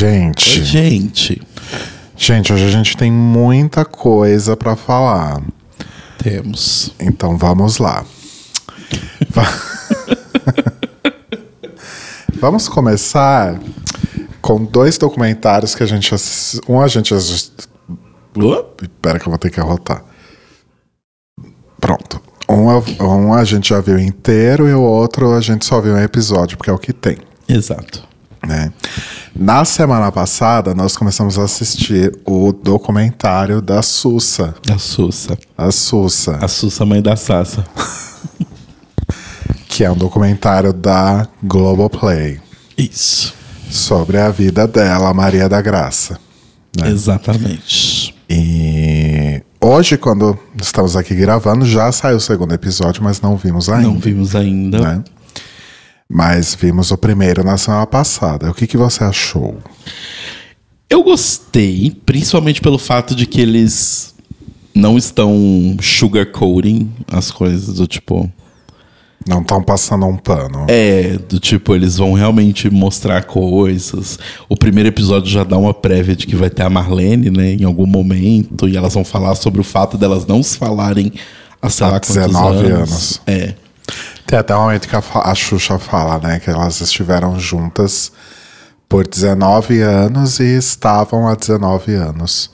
gente. Oi, gente. Gente, hoje a gente tem muita coisa pra falar. Temos. Então vamos lá. Va- vamos começar com dois documentários que a gente assistiu. Um a gente assistiu. Espera que eu vou ter que arrotar. Pronto. Um, a- um a gente já viu inteiro e o outro a gente só viu um episódio, porque é o que tem. Exato. Né? Na semana passada, nós começamos a assistir o documentário da Sussa. A Sussa. A Sussa, A Sussa, mãe da Sassa. que é um documentário da Globoplay Isso. sobre a vida dela, Maria da Graça. né? Exatamente. E hoje, quando estamos aqui gravando, já saiu o segundo episódio, mas não vimos ainda. Não vimos ainda. né? Mas vimos o primeiro na semana passada. O que, que você achou? Eu gostei, principalmente pelo fato de que eles não estão sugarcoating as coisas, do tipo. Não estão passando um pano. É, do tipo, eles vão realmente mostrar coisas. O primeiro episódio já dá uma prévia de que vai ter a Marlene, né, em algum momento, e elas vão falar sobre o fato delas não se falarem há, sei lá, quantos 19 anos. anos. É. Tem até um momento que a, a Xuxa fala, né? Que elas estiveram juntas por 19 anos e estavam há 19 anos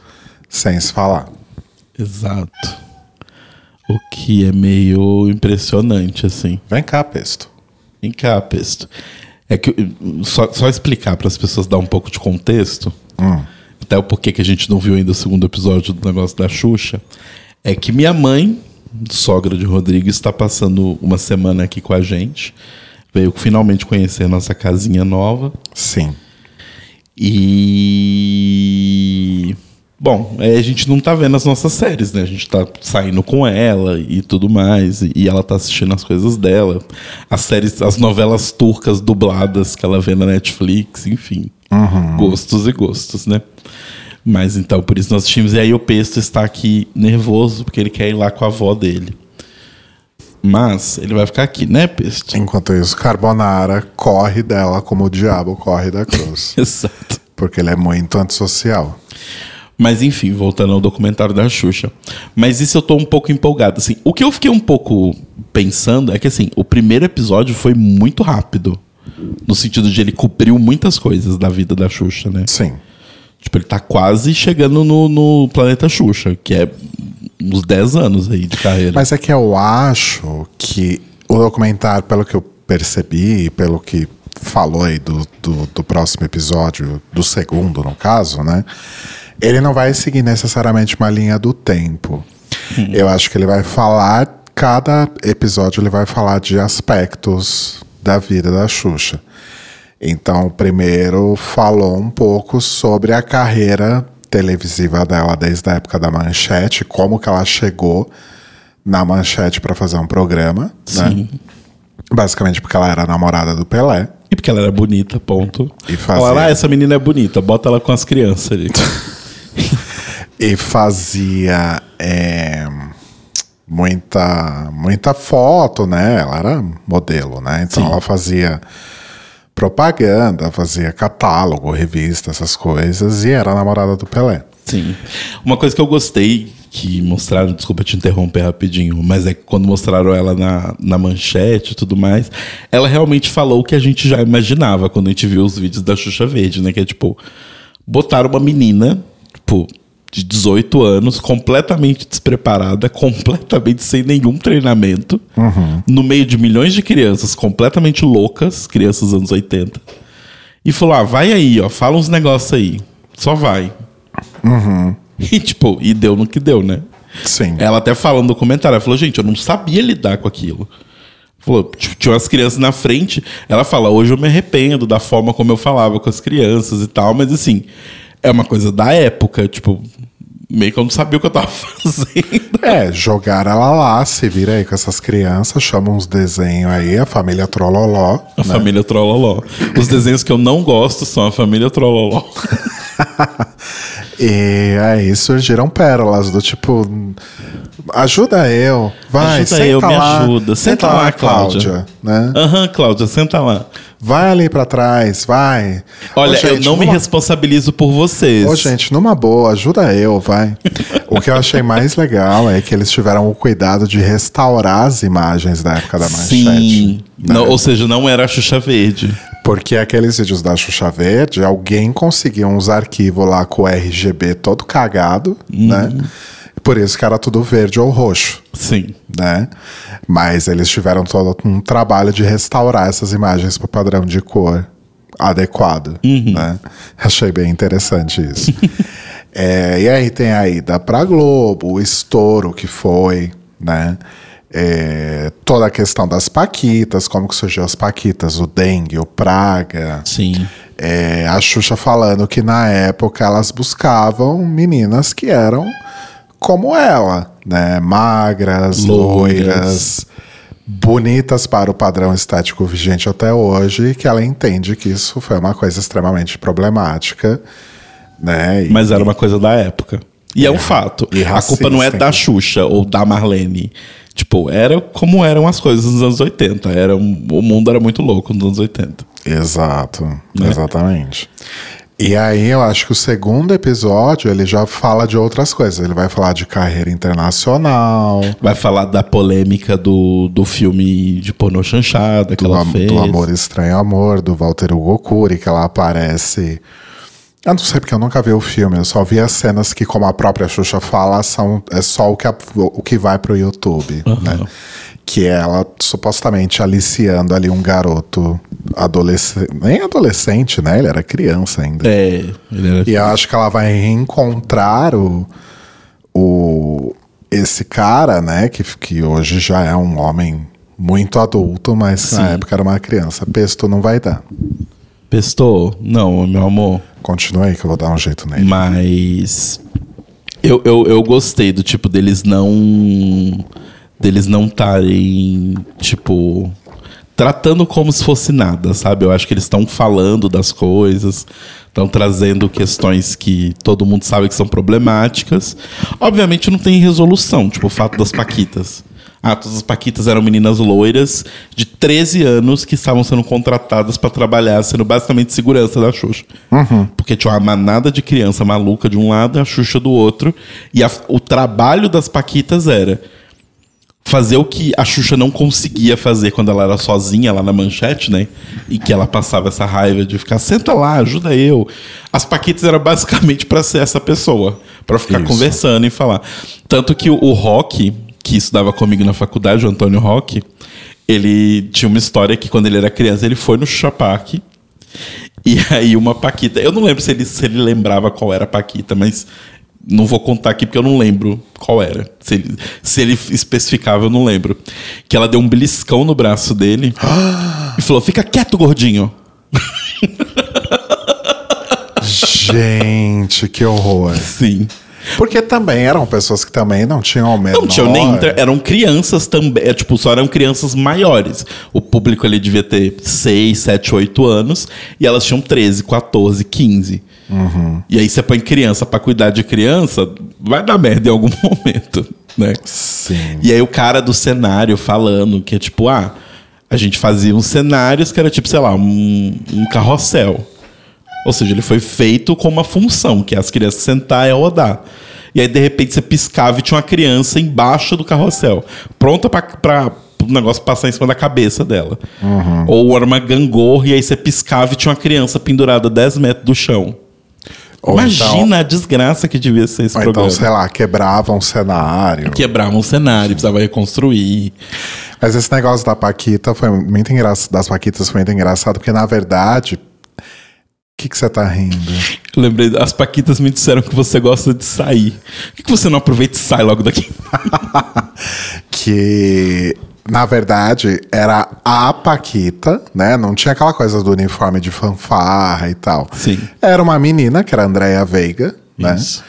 sem se falar. Exato. O que é meio impressionante, assim. Vem cá, Pesto. Vem cá, Pesto. É que só, só explicar para as pessoas dar um pouco de contexto, até o porquê que a gente não viu ainda o segundo episódio do negócio da Xuxa, é que minha mãe, sogra de Rodrigo, está passando uma semana aqui com a gente. Veio finalmente conhecer nossa casinha nova. Sim. E. Bom, é, a gente não tá vendo as nossas séries, né? A gente tá saindo com ela e tudo mais. E, e ela tá assistindo as coisas dela. As séries, as novelas turcas dubladas que ela vê na Netflix, enfim. Gostos e gostos, né? Mas então, por isso nós assistimos. E aí o Pesto está aqui nervoso, porque ele quer ir lá com a avó dele. Mas ele vai ficar aqui, né, Pesto? Enquanto isso, Carbonara corre dela como o diabo corre da cruz. Exato. porque ele é muito antissocial. Mas enfim, voltando ao documentário da Xuxa. Mas isso eu tô um pouco empolgado, assim. O que eu fiquei um pouco pensando é que, assim, o primeiro episódio foi muito rápido. No sentido de ele cobriu muitas coisas da vida da Xuxa, né? Sim. Tipo, ele tá quase chegando no, no planeta Xuxa, que é uns 10 anos aí de carreira. Mas é que eu acho que o documentário, pelo que eu percebi, pelo que falou aí do, do, do próximo episódio, do segundo, no caso, né? Ele não vai seguir necessariamente uma linha do tempo. Eu acho que ele vai falar, cada episódio ele vai falar de aspectos da vida da Xuxa. Então, o primeiro falou um pouco sobre a carreira televisiva dela desde a época da Manchete, como que ela chegou na Manchete para fazer um programa, né? Sim. Basicamente porque ela era namorada do Pelé. E porque ela era bonita, ponto. E fazia- ah, essa menina é bonita, bota ela com as crianças ali. E fazia é, muita, muita foto, né? Ela era modelo, né? Então Sim. ela fazia propaganda, fazia catálogo, revista, essas coisas, e era namorada do Pelé. Sim. Uma coisa que eu gostei que mostraram, desculpa te interromper rapidinho, mas é que quando mostraram ela na, na manchete e tudo mais, ela realmente falou o que a gente já imaginava quando a gente viu os vídeos da Xuxa Verde, né? Que é tipo, botaram uma menina, tipo, de 18 anos, completamente despreparada, completamente sem nenhum treinamento, no meio de milhões de crianças completamente loucas, crianças dos anos 80, e falou: ah, vai aí, ó, fala uns negócios aí. Só vai. E, tipo, e deu no que deu, né? Sim. Ela até falando no comentário, ela falou, gente, eu não sabia lidar com aquilo. Falou, tinha umas crianças na frente. Ela fala, hoje eu me arrependo da forma como eu falava com as crianças e tal, mas assim, é uma coisa da época, tipo, meio que eu não sabia o que eu tava fazendo. É, jogar ela lá, se vira aí com essas crianças, chama uns desenhos aí, a família Trololó. A família Trololó. Os desenhos que eu não gosto são a família Trololó. E aí surgiram pérolas do tipo. Ajuda eu. Vai, Ajuda senta eu, me lá. ajuda. Senta lá, Cláudia. né? Aham, Cláudia, senta lá. Vai ali pra trás, vai. Olha, Ô, gente, eu não me numa- responsabilizo por vocês. Ô, gente, numa boa, ajuda eu, vai. o que eu achei mais legal é que eles tiveram o cuidado de restaurar as imagens da época da manchete. Sim. né? Não, ou seja, não era a Xuxa Verde. Porque aqueles vídeos da Xuxa Verde, alguém conseguiu uns arquivos lá com o RGB todo cagado, né? Por isso que era tudo verde ou roxo, Sim. né? Mas eles tiveram todo um trabalho de restaurar essas imagens para o padrão de cor adequado, né? Achei bem interessante isso. É, e aí tem a ida pra Globo, o estouro que foi, né? É, toda a questão das paquitas, como que surgiu as paquitas, o dengue, o praga. Sim. É, a Xuxa falando que na época elas buscavam meninas que eram como ela, né? Magras, Loiras. loiras, bonitas para o padrão estético vigente até hoje, que ela entende que isso foi uma coisa extremamente problemática, né? E- Mas era uma coisa da época. E é um fato. e a culpa não é da? Xuxa ou da Marlene. Tipo, era como eram as coisas nos anos 80. Era, o mundo era muito louco nos anos 80. Exato, Né? exatamente. E aí eu acho que o segundo episódio ele já fala de outras coisas. Ele vai falar de carreira internacional, Vai falar da polêmica do, do filme de pornô chanchada que do, ela fez. do Amor Estranho Amor, do Walter Hugo Cury, que ela aparece. Eu não sei porque eu nunca vi o filme, eu só vi as cenas que, como a própria Xuxa fala, são, é só o que, a- o que vai pro YouTube, né? Que é ela supostamente aliciando ali um garoto adolescente, nem adolescente, né? Ele era criança ainda. É, ele era... E eu acho que ela vai reencontrar o, o esse cara, né? Que, que hoje já é um homem muito adulto, mas na Sim. época era uma criança. Pesto não vai dar. Pestou? Não, meu amor. Continua aí que eu vou dar um jeito nele. Mas eu, eu, eu gostei do tipo deles não deles não estarem tipo tratando como se fosse nada, sabe? Eu acho que eles estão falando das coisas, estão trazendo questões que todo mundo sabe que são problemáticas. Obviamente não tem resolução, tipo o fato das paquitas. Ah, todas as paquitas eram meninas loiras de 13 anos que estavam sendo contratadas para trabalhar, sendo basicamente segurança da Xuxa. Porque tinha uma manada de criança maluca de um lado e a Xuxa do outro. E a- o trabalho das paquitas era fazer o que a Xuxa não conseguia fazer quando ela era sozinha lá na manchete, né? E que ela passava essa raiva de ficar, senta lá, ajuda eu. As Paquitas eram basicamente pra ser essa pessoa, pra ficar Isso. conversando e falar. Tanto que o, o Rock, que estudava comigo na faculdade, o Antônio Rock, ele tinha uma história que quando ele era criança, ele foi no Park e aí uma Paquita. Eu não lembro se ele, se ele lembrava qual era a Paquita, mas não vou contar aqui porque eu não lembro qual era. Se ele, se ele especificava, eu não lembro. Que ela deu um beliscão no braço dele e falou: fica quieto, gordinho. Gente, que horror. Sim. Porque também eram pessoas que também não tinham o menor... Não tinham nem. inter- Eram crianças também. É, tipo, só eram crianças maiores. O público ali devia ter 6, 7, 8 anos. E elas tinham 13, 14, 15. E aí você põe criança pra cuidar de criança, vai dar merda em algum momento, né? Sim. E aí o cara do cenário falando que é tipo, ah, a gente fazia uns cenários que era tipo, sei lá, um, um carrossel. Ou seja, ele foi feito com uma função, que é as crianças sentar e rodar. E aí, de repente, você piscava e tinha uma criança embaixo do carrossel, pronta pra o negócio passar em cima da cabeça dela. Ou era uma gangorra e aí você piscava e tinha uma criança pendurada 10 metros do chão. Ou Imagina então- a desgraça que devia ser esse Ou então, programa. sei lá, quebrava um cenário. Quebrava um cenário, precisava reconstruir. Mas esse negócio da Paquita foi muito engraçado, das Paquitas foi muito engraçado, porque na verdade. O que que você tá rindo? Eu lembrei, as Paquitas me disseram que você gosta de sair. Por que, que você não aproveita e sai logo daqui? que na verdade era a Paquita, né? Não tinha aquela coisa do uniforme de fanfarra e tal. Sim. Era uma menina, que era a Andrea Veiga, né? Isso.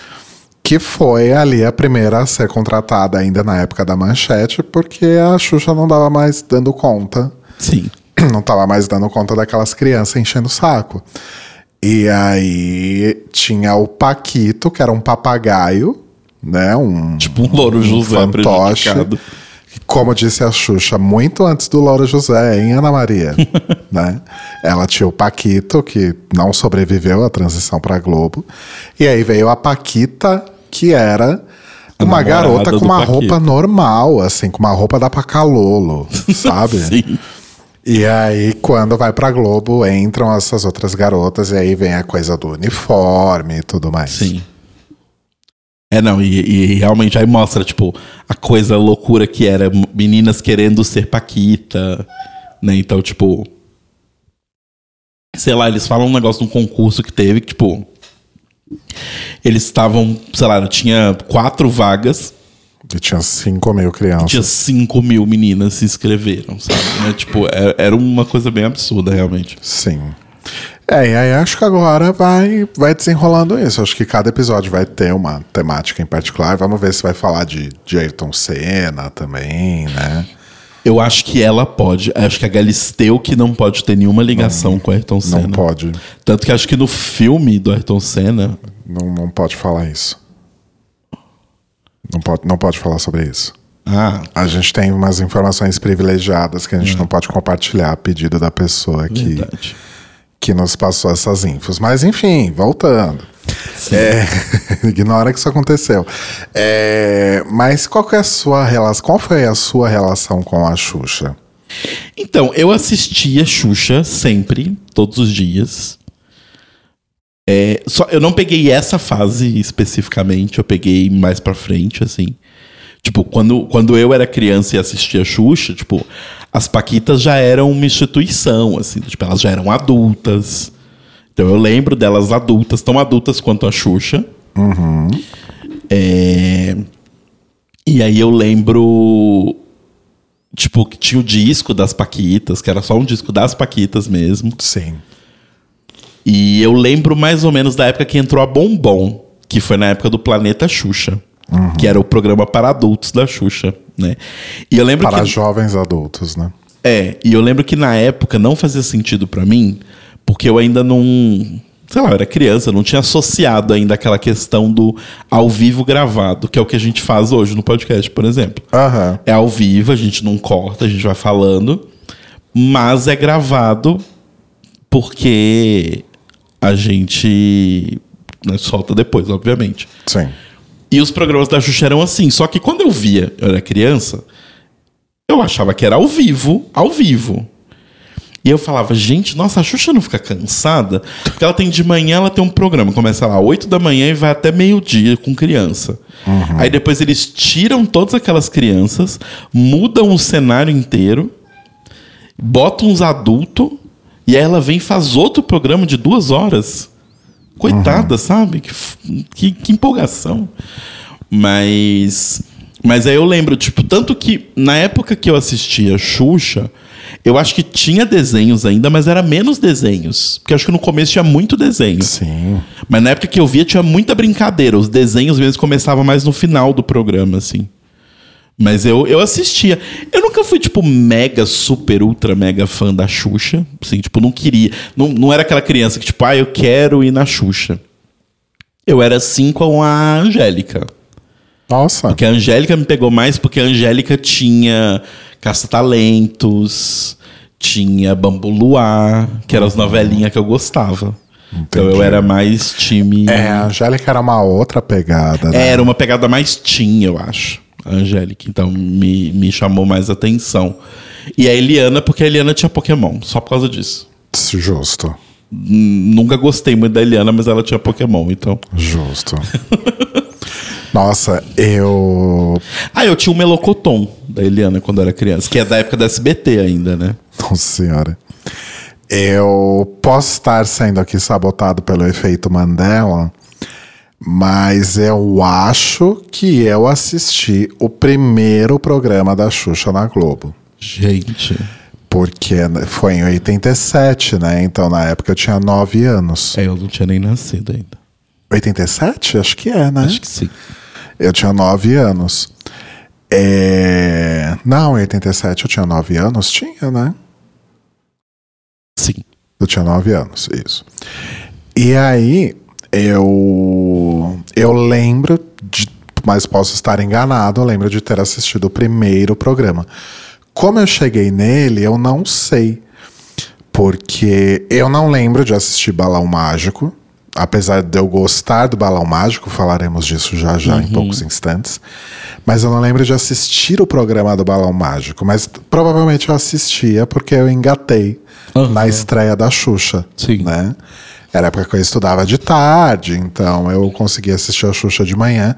Que foi ali a primeira a ser contratada ainda na época da manchete, porque a Xuxa não dava mais dando conta Sim. não tava mais dando conta daquelas crianças enchendo o saco. E aí tinha o Paquito, que era um papagaio, né? Um, Tipo um Louro José fantoche. Como disse a Xuxa, muito antes do Laura José, em Ana Maria, né? Ela tinha o Paquito, que não sobreviveu à transição para Globo. E aí veio a Paquita, que era uma garota com uma roupa normal, assim, com uma roupa da Pacalolo, sabe? Sim. E aí, quando vai pra Globo, entram essas outras garotas, e aí vem a coisa do uniforme e tudo mais. Sim. É, não, e, e realmente aí mostra, tipo, a coisa loucura que era meninas querendo ser Paquita, né? Então, tipo. Sei lá, eles falam um negócio de um concurso que teve, que, tipo. Eles estavam, sei lá, tinha quatro vagas E tinha 5 mil crianças. tinha 5 mil meninas se inscreveram, sabe? Né? Tipo, é- era uma coisa bem absurda, realmente. Sim. É, e aí acho que agora vai, vai desenrolando isso. Acho que cada episódio vai ter uma temática em particular. Vamos ver se vai falar de, de Ayrton Senna também, né? Eu acho que ela pode. Acho que a Galisteu que não pode ter nenhuma ligação com a Ayrton Senna. Não pode. Tanto que acho que no filme do Ayrton Senna. Não, não pode falar isso. Não pode, não pode falar sobre isso. Ah, A gente tem umas informações privilegiadas que a gente não pode compartilhar a pedido da pessoa que, verdade. que nos passou essas infos. Mas enfim, voltando. É, ignora que isso aconteceu. É, mas qual é a sua relação? Qual foi a sua relação com a Xuxa? Então, eu assistia Xuxa sempre, todos os dias. É, só, eu não peguei essa fase especificamente, eu peguei mais pra frente, assim. Tipo, quando, quando eu era criança e assistia Xuxa, tipo, as Paquitas já eram uma instituição, assim, tipo, elas já eram adultas. Então eu lembro delas adultas, tão adultas quanto a Xuxa. É, E aí eu lembro Tipo, que tinha o disco das Paquitas, que era só um disco das Paquitas mesmo. Sim. E eu lembro mais ou menos da época que entrou a Bombom, que foi na época do Planeta Xuxa, que era o programa para adultos da Xuxa, né? E eu lembro Para que jovens adultos, né? é, e eu lembro que na época não fazia sentido pra mim, porque eu ainda não, sei lá, eu era criança, não tinha associado ainda aquela questão do ao vivo gravado, que é o que a gente faz hoje no podcast, por exemplo. Aham. É ao vivo, a gente não corta, a gente vai falando, mas é gravado porque a gente né, solta depois, obviamente. Sim. E os programas da Xuxa eram assim. Só que quando eu via, eu era criança, eu achava que era ao vivo, ao vivo. E eu falava, gente, nossa, a Xuxa não fica cansada? Porque ela tem de manhã, ela tem um programa, começa lá 8 da manhã e vai até meio-dia com criança. Aí depois eles tiram todas aquelas crianças, mudam o cenário inteiro, botam uns adultos, e aí ela vem e faz outro programa de duas horas. Coitada, sabe? Que, que, que empolgação. Mas. Mas aí eu lembro, tipo, tanto que na época que eu assistia Xuxa, eu acho que tinha desenhos ainda, mas era menos desenhos. Porque eu acho que no começo tinha muito desenho. Sim. Mas na época que eu via tinha muita brincadeira. Os desenhos mesmo começavam mais no final do programa, assim. Mas eu, eu assistia. Eu nunca fui, tipo, mega, super, ultra, mega fã da Xuxa. Assim, tipo, não queria. Não, não era aquela criança que, tipo, ah, eu quero ir na Xuxa. Eu era assim com a Angélica. Nossa. Porque a Angélica me pegou mais porque a Angélica tinha Caça-Talentos, tinha Bambu Luar, que eram as novelinhas que eu gostava. Então eu Entendi. era mais time. É, a Angélica era uma outra pegada, né? Era uma pegada mais teen, eu acho. A Angélica. Então me, me chamou mais atenção. E a Eliana, porque a Eliana tinha Pokémon, só por causa disso. Justo. Nunca gostei muito da Eliana, mas ela tinha Pokémon, então. Justo. Nossa, eu. Ah, eu tinha o Melocoton da Eliana quando eu era criança, que é da época da SBT ainda, né? Nossa senhora. Eu posso estar sendo aqui sabotado pelo efeito Mandela, mas eu acho que eu assisti o primeiro programa da Xuxa na Globo. Gente. Porque foi em 87, né? Então na época eu tinha 9 anos. É, eu não tinha nem nascido ainda. 87? Acho que é, né? Acho que sim. Eu tinha 9 anos. É... Não, em 87 eu tinha 9 anos? Tinha, né? Sim. Eu tinha 9 anos, isso. E aí, eu. Eu lembro de. mas posso estar enganado. Eu lembro de ter assistido o primeiro programa. Como eu cheguei nele, eu não sei. Porque eu não lembro de assistir Balão Mágico. Apesar de eu gostar do Balão Mágico, falaremos disso já já em poucos instantes. Mas eu não lembro de assistir o programa do Balão Mágico. Mas provavelmente eu assistia porque eu engatei Aham. na estreia da Xuxa. Sim. Né? Era a época que eu estudava de tarde, então eu conseguia assistir a Xuxa de manhã.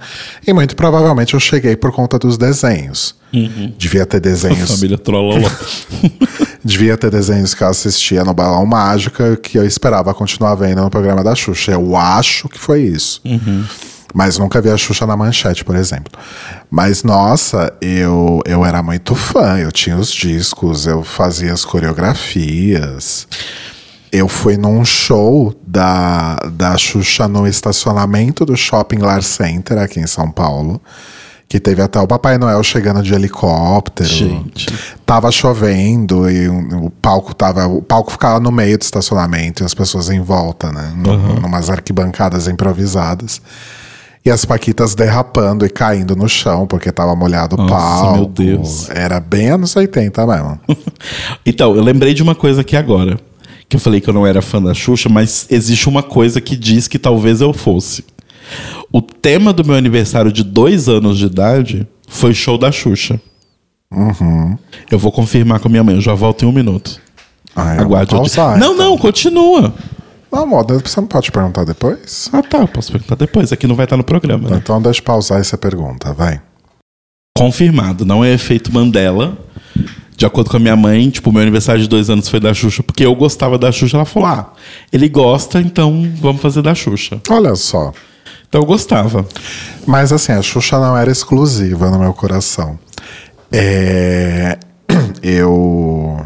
E muito provavelmente eu cheguei por conta dos desenhos. Devia ter desenhos. Família Trololó. Devia ter desenhos que eu assistia no Balão Mágica que eu esperava continuar vendo no programa da Xuxa. Eu acho que foi isso. Mas nunca vi a Xuxa na manchete, por exemplo. Mas, nossa, eu, eu era muito fã. Eu tinha os discos, eu fazia as coreografias. Eu fui num show da, da Xuxa no estacionamento do Shopping Lar Center, aqui em São Paulo. Que teve até o Papai Noel chegando de helicóptero. Gente. Tava chovendo e o, palco tava. O palco ficava no meio do estacionamento e as pessoas em volta, né? Num, Numas arquibancadas improvisadas. E as Paquitas derrapando e caindo no chão, porque tava molhado o palco. meu Deus. Era bem anos 80 mesmo. Então, eu lembrei de uma coisa aqui agora. Que eu falei que eu não era fã da Xuxa, mas existe uma coisa que diz que talvez eu fosse. O tema do meu aniversário de dois anos de idade foi show da Xuxa. Eu vou confirmar com a minha mãe, eu já volto em um minuto. Ah, eu Aguarde. te- pausar, não, então. não, continua. Não, moda, você não pode perguntar depois? Ah, tá, posso perguntar depois. Aqui não vai estar no programa, né? Então deixa eu pausar essa pergunta, vai. Confirmado, não é efeito Mandela. De acordo com a minha mãe, tipo, meu aniversário de dois anos foi da Xuxa, porque eu gostava da Xuxa. Ela falou: ah, ele gosta, então vamos fazer da Xuxa. Olha só. Então eu gostava. Mas assim, a Xuxa não era exclusiva no meu coração. É, Eu.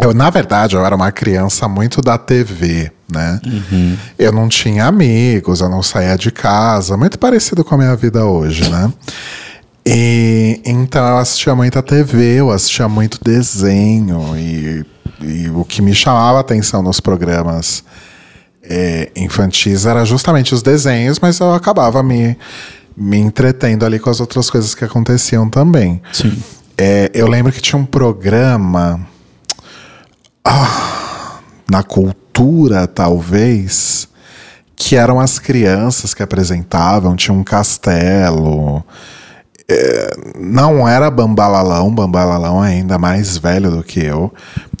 Eu, na verdade, eu era uma criança muito da TV, né? Eu não tinha amigos, eu não saía de casa, muito parecido com a minha vida hoje, né? E, então eu assistia muita TV, eu assistia muito desenho, e, e o que me chamava a atenção nos programas é, infantis era justamente os desenhos, mas eu acabava me, me entretendo ali com as outras coisas que aconteciam também. Sim. É, eu lembro que tinha um programa ah, na cultura, talvez, que eram as crianças que apresentavam, tinha um castelo. É, não era Bambalalão, Bambalalão é ainda mais velho do que eu.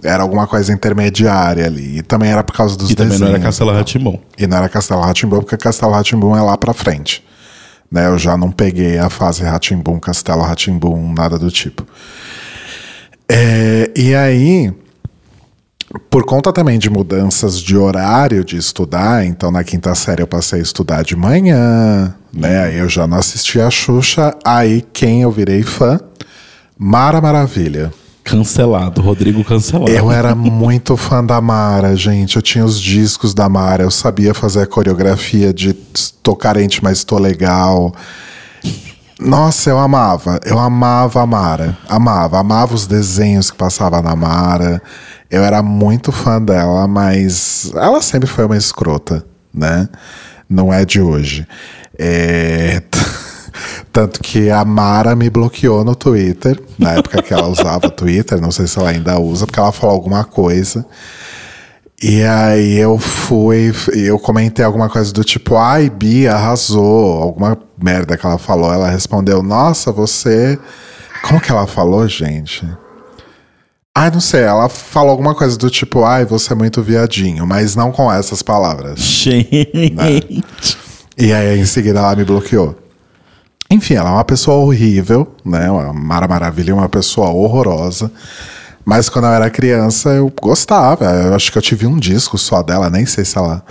Era alguma coisa intermediária ali. E também era por causa dos E também não era desenhos. Castelo Ratimon. E não era Castelo porque Castelo Ratimbum é lá pra frente. Né? Eu já não peguei a fase Ratimbum, Castelo Ratimbum, nada do tipo. É, e aí, por conta também de mudanças de horário de estudar, então na quinta série eu passei a estudar de manhã, né? Aí eu já não assistia a Xuxa, aí quem eu virei fã? Mara Maravilha. Cancelado, Rodrigo cancelado. Eu era muito fã da Mara, gente. Eu tinha os discos da Mara, eu sabia fazer a coreografia de tô carente, mas tô legal. Nossa, eu amava. Eu amava a Mara. Amava. Amava os desenhos que passava na Mara. Eu era muito fã dela, mas ela sempre foi uma escrota, né? Não é de hoje. É... Tanto que a Mara me bloqueou no Twitter, na época que ela usava Twitter, não sei se ela ainda usa, porque ela falou alguma coisa. E aí eu fui, eu comentei alguma coisa do tipo, ai, Bia arrasou, alguma merda que ela falou. Ela respondeu, nossa, você. Como que ela falou, gente? Ai, não sei, ela falou alguma coisa do tipo, ai, você é muito viadinho, mas não com essas palavras. Gente. E aí, em seguida, ela me bloqueou. Enfim, ela é uma pessoa horrível, né? A Mara Maravilha é uma pessoa horrorosa. Mas quando eu era criança, eu gostava. Eu acho que eu tive um disco só dela, nem sei se ela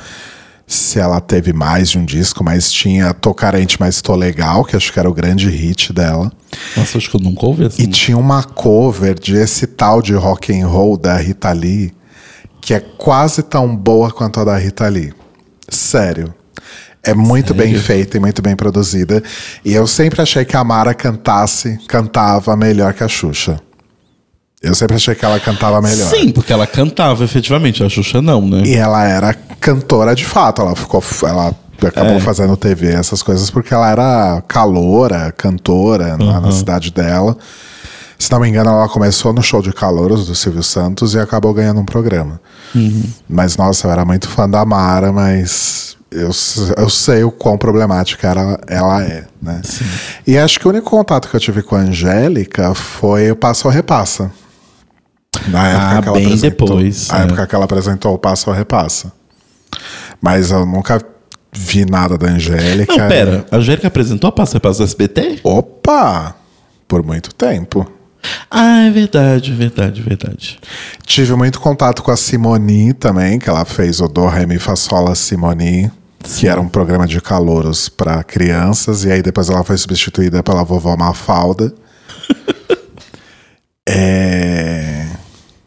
se ela teve mais de um disco, mas tinha Tô Carente, mas Tô Legal, que acho que era o grande hit dela. Nossa, acho que eu nunca ouvi essa E tinha uma cover de esse tal de rock and roll da Rita Lee, que é quase tão boa quanto a da Rita Lee. Sério. É muito bem feita e muito bem produzida. E eu sempre achei que a Mara cantasse, cantava melhor que a Xuxa. Eu sempre achei que ela cantava melhor. Sim, porque ela cantava efetivamente, a Xuxa não, né? E ela era cantora de fato. Ela ficou. Ela acabou fazendo TV, essas coisas, porque ela era caloura, cantora lá na cidade dela. Se não me engano, ela começou no show de calouros do Silvio Santos e acabou ganhando um programa. Mas, nossa, eu era muito fã da Mara, mas eu, eu sei o quão problemática era, ela é, né? E acho que o único contato que eu tive com a Angélica foi o Passo ou Repassa. Na época Ah, que ela bem apresentou, depois, A é. época que ela apresentou o Passo ou Repassa. Mas eu nunca vi nada da Angélica. Não, pera. A Angélica apresentou a Passa Passa do SBT? Opa! Por muito tempo. Ah, é verdade, verdade, verdade. Tive muito contato com a Simoni também, que ela fez o Do Re Mi Fa Sol La Simoni, que era um programa de calouros para crianças, e aí depois ela foi substituída pela vovó Mafalda. é...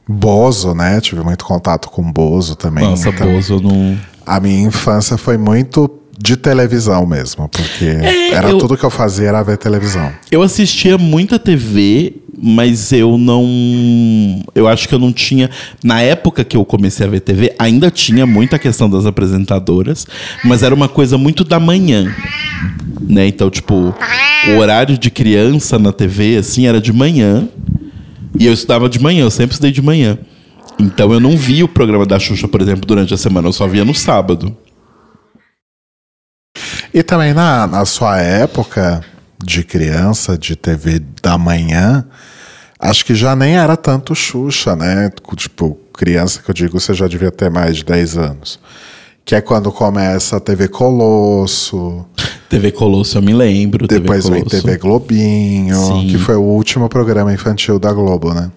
Bozo, né? Tive muito contato com Bozo também. Nossa, então, Bozo, não. A minha infância foi muito de televisão mesmo, porque era É, eu- tudo que eu fazia era ver televisão. Eu assistia muita TV, mas eu não. Eu acho que eu não tinha. Na época que eu comecei a ver TV, ainda tinha muita questão das apresentadoras, mas era uma coisa muito da manhã. Né? Então, tipo, o horário de criança na TV, assim, era de manhã. E eu estudava de manhã, eu sempre estudei de manhã. Então eu não via o programa da Xuxa, por exemplo, durante a semana, eu só via no sábado. E também na, na sua época de criança, de TV da manhã, acho que já nem era tanto Xuxa, né? Tipo, criança que eu digo, você já devia ter mais de 10 anos. Que é quando começa a TV Colosso, TV Colosso, eu me lembro. depois TV vem. TV Globinho, Sim. que foi o último programa infantil da Globo, né?